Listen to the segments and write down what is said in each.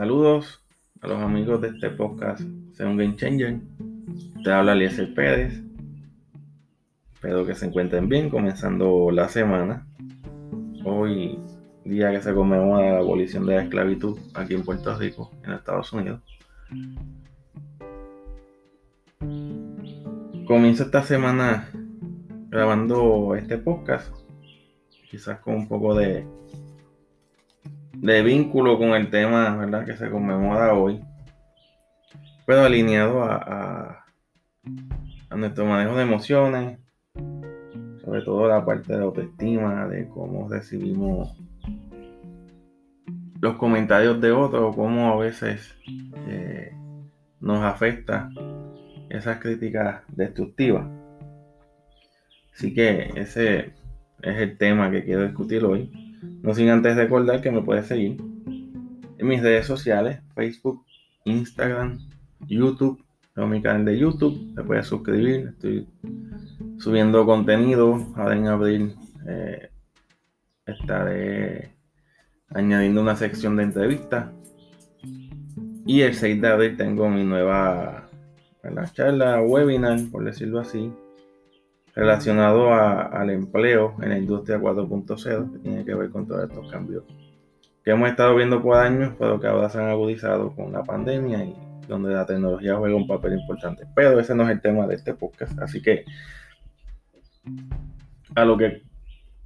Saludos a los amigos de este podcast, sea un Game Changer. Te habla Eliezer Pérez. Espero que se encuentren bien, comenzando la semana. Hoy, día que se conmemora la abolición de la esclavitud aquí en Puerto Rico, en Estados Unidos. Comienzo esta semana grabando este podcast, quizás con un poco de, de vínculo con el tema ¿verdad? que se conmemora hoy, pero alineado a, nuestro manejo de emociones, sobre todo la parte de autoestima, de cómo recibimos los comentarios de otros, cómo a veces eh, nos afecta esas críticas destructivas. Así que ese es el tema que quiero discutir hoy. No sin antes recordar que me puedes seguir en mis redes sociales, Facebook, Instagram, YouTube. Tengo mi canal de YouTube, te puedes suscribir. Estoy subiendo contenido. Ahora en abril eh, estaré añadiendo una sección de entrevistas. Y el 6 de abril tengo mi nueva charla, webinar, por decirlo así, relacionado al empleo en la industria 4.0, que tiene que ver con todos estos cambios que hemos estado viendo por años, pero que ahora se han agudizado con la pandemia y donde la tecnología juega un papel importante. Pero ese no es el tema de este podcast, así que a lo que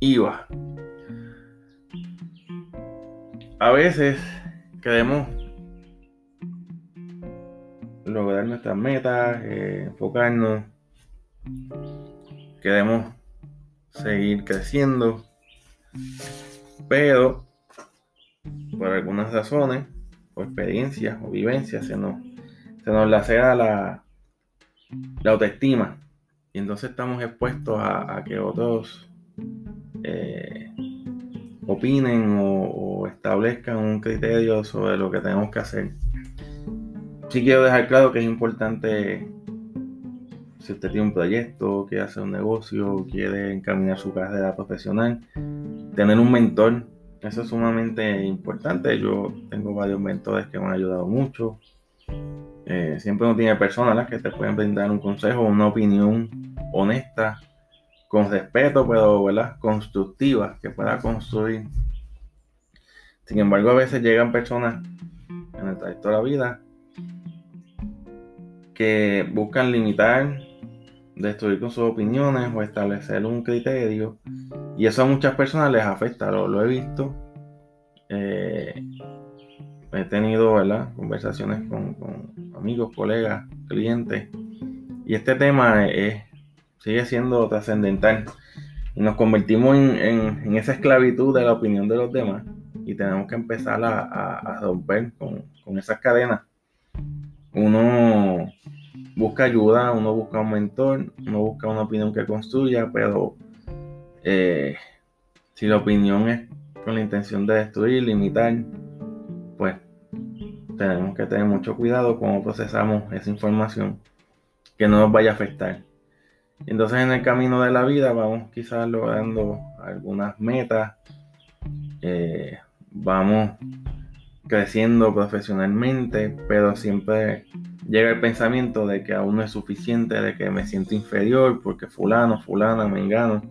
iba. A veces queremos lograr nuestras metas, eh, enfocarnos queremos seguir creciendo, pero por algunas razones, o experiencias o vivencias, se nos, se nos lacera la, la autoestima. Y entonces estamos expuestos a, que otros eh, opinen o, establezcan un criterio sobre lo que tenemos que hacer. Sí quiero dejar claro que es importante si usted tiene un proyecto, quiere hacer un negocio, quiere encaminar su carrera profesional, tener un mentor, eso es sumamente importante. Yo tengo varios mentores que me han ayudado mucho. Eh, siempre uno tiene personas que te pueden brindar un consejo, una opinión honesta, con respeto, pero ¿verdad? constructiva, que pueda construir. Sin embargo, a veces llegan personas en el trayecto de la vida que buscan limitar destruir con sus opiniones o establecer un criterio. Y eso a muchas personas les afecta, lo, he visto. Eh, he tenido conversaciones con, amigos, colegas, clientes. Y este tema es, sigue siendo trascendental. Y nos convertimos en, esa esclavitud de la opinión de los demás. Y tenemos que empezar a, romper con, con esas cadenas. Uno busca ayuda, uno busca un mentor, uno busca una opinión que construya, pero eh, si la opinión es con la intención de destruir, limitar, pues tenemos que tener mucho cuidado cuando procesamos esa información que no nos vaya a afectar. Entonces en el camino de la vida vamos quizás logrando algunas metas, eh, vamos creciendo profesionalmente, pero siempre llega el pensamiento de que aún no es suficiente, de que me siento inferior porque fulano, fulana, mengano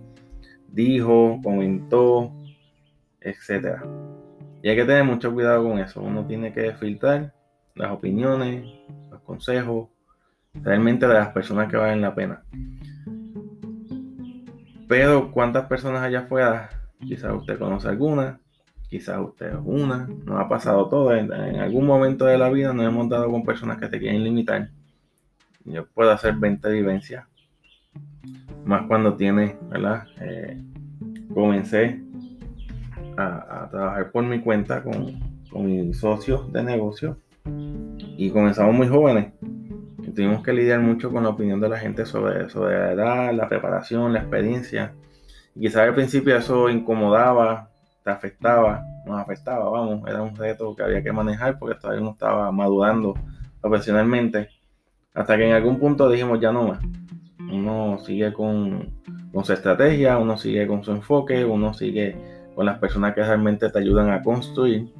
dijo, comentó, etc. Y hay que tener mucho cuidado con eso. Uno tiene que filtrar las opiniones, los consejos, realmente de las personas que valen la pena. Pero cuántas personas allá afuera, quizás usted conoce alguna, quizás usted es una, nos ha pasado todo, en, algún momento de la vida nos hemos dado con personas que te quieren limitar. Yo puedo hacer 20 vivencias, más cuando tiene, ¿verdad? Eh, comencé a, trabajar por mi cuenta con, con mis socios de negocio y comenzamos muy jóvenes. Tuvimos que lidiar mucho con la opinión de la gente sobre, sobre la edad, la preparación, la experiencia. Y quizás al principio eso incomodaba, te afectaba, nos afectaba, vamos, era un reto que había que manejar porque todavía no estaba madurando profesionalmente. Hasta que en algún punto dijimos ya no más. Uno sigue con, con su estrategia, uno sigue con su enfoque, uno sigue con las personas que realmente te ayudan a construir.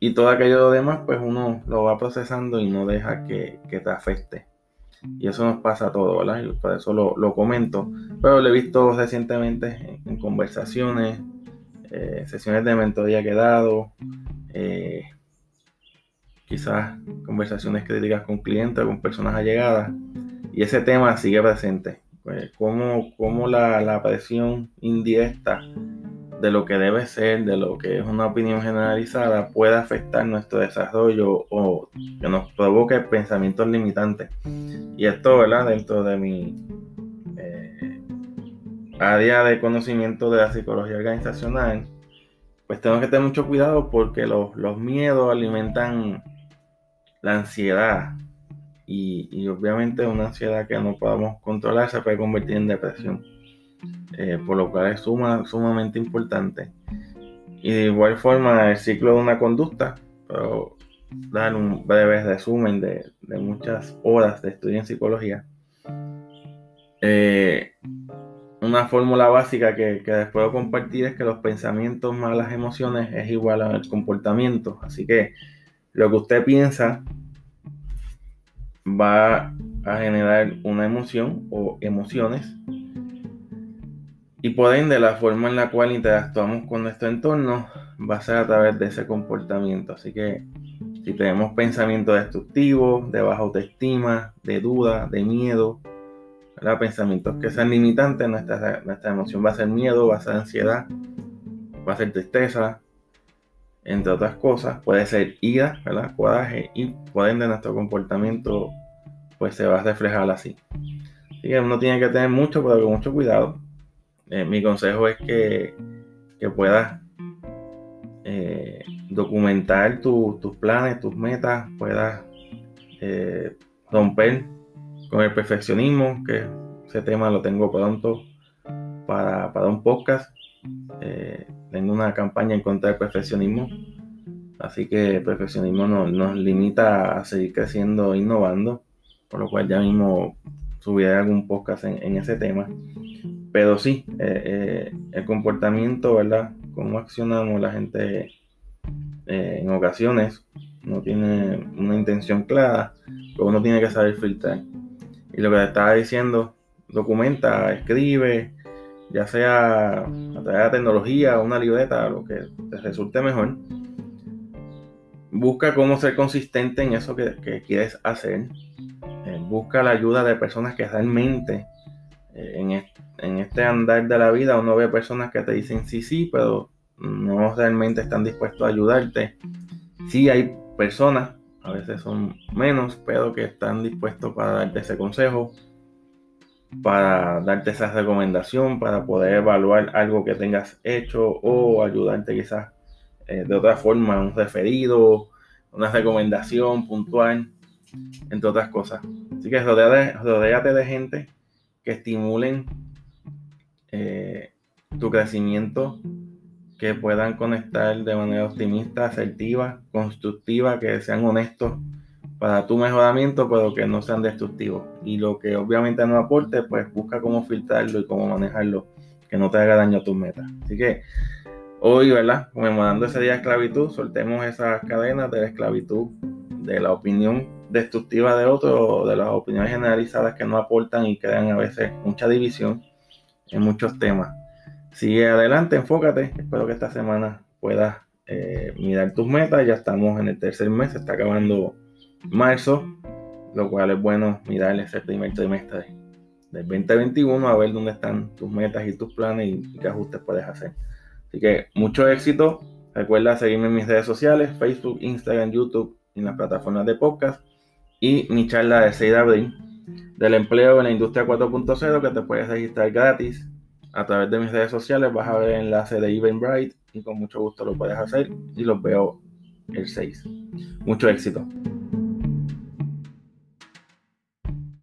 y todo aquello demás, pues uno lo va procesando y no deja que, te afecte. Y eso nos pasa a todos, ¿verdad? Y por eso lo, comento. Pero lo he visto recientemente en, conversaciones, eh, sesiones de mentoría que he dado, eh, quizás conversaciones críticas con clientes, con personas allegadas. Y ese tema sigue presente. Pues, cómo, la, la presión indirecta de lo que debe ser, de lo que es una opinión generalizada, puede afectar nuestro desarrollo o que nos provoque pensamientos limitantes. Y esto, ¿verdad? Dentro de mi área de conocimiento de la psicología organizacional, pues tengo que tener mucho cuidado porque los, los miedos alimentan la ansiedad. Y, y obviamente una ansiedad que no podamos controlar se puede convertir en depresión. Eh, por lo cual es sumamente importante. Y de igual forma, el ciclo de una conducta, dar un breve resumen de, muchas horas de estudio en psicología. Eh, una fórmula básica que, que les puedo compartir es que los pensamientos más las emociones es igual al comportamiento. Así que lo que usted piensa va a generar una emoción o emociones y por ende, la forma en la cual interactuamos con nuestro entorno va a ser a través de ese comportamiento. Así que si tenemos pensamientos destructivos, de baja autoestima, de duda, de miedo, pensamientos que sean limitantes, nuestra, nuestra emoción va a ser miedo, va a ser ansiedad, va a ser tristeza, entre otras cosas. Puede ser ira, ¿verdad? coraje y por ende nuestro comportamiento pues se va a reflejar así. Así que uno tiene que tener mucho, pero con mucho cuidado eh, mi consejo es que, puedas eh, documentar tus planes, tus metas, puedas eh, romper con el perfeccionismo, que ese tema lo tengo pronto para, un podcast. tengo una campaña en contra del perfeccionismo, así que el perfeccionismo nos, limita a seguir creciendo e innovando, por lo cual ya mismo subiré algún podcast en ese tema. Pero sí, eh, eh, el comportamiento, ¿verdad? Cómo accionamos la gente eh, en ocasiones no tiene una intención clara, pero uno tiene que saber filtrar. Y lo que te estaba diciendo, documenta, escribe, ya sea a través de la tecnología, una libreta, lo que te resulte mejor. Busca cómo ser consistente en eso que, quieres hacer. busca la ayuda de personas que realmente en, en este andar de la vida uno ve personas que te dicen sí, sí, pero no realmente están dispuestos a ayudarte. Sí hay personas, a veces son menos, pero que están dispuestos para darte ese consejo, para darte esa recomendación, para poder evaluar algo que tengas hecho o ayudarte quizás eh, de otra forma, un referido, una recomendación puntual, entre otras cosas. Así que rodeate de gente que estimulen eh, tu crecimiento, que puedan conectar de manera optimista, asertiva, constructiva, que sean honestos para tu mejoramiento, pero que no sean destructivos. Y lo que obviamente no aporte, pues busca cómo filtrarlo y cómo manejarlo, que no te haga daño a tus metas. Así que hoy, ¿verdad? Conmemorando ese día de esclavitud, soltemos esas cadenas de la esclavitud, de la opinión destructiva de otro, de las opiniones generalizadas que no aportan y crean a veces mucha división en muchos temas. Sigue adelante, enfócate. Espero que esta semana puedas eh, mirar tus metas. Ya estamos en el tercer mes, está acabando marzo, lo cual es bueno mirar ese primer trimestre del 2021 a ver dónde están tus metas y tus planes y, qué ajustes puedes hacer. Así que mucho éxito. Recuerda seguirme en mis redes sociales, Facebook, Instagram, YouTube en las plataformas de podcast. Y mi charla de 6 de abril del empleo en la industria 4.0 que te puedes registrar gratis a través de mis redes sociales. Vas a ver el enlace de Eventbrite y con mucho gusto lo puedes hacer y los veo el 6. Mucho éxito.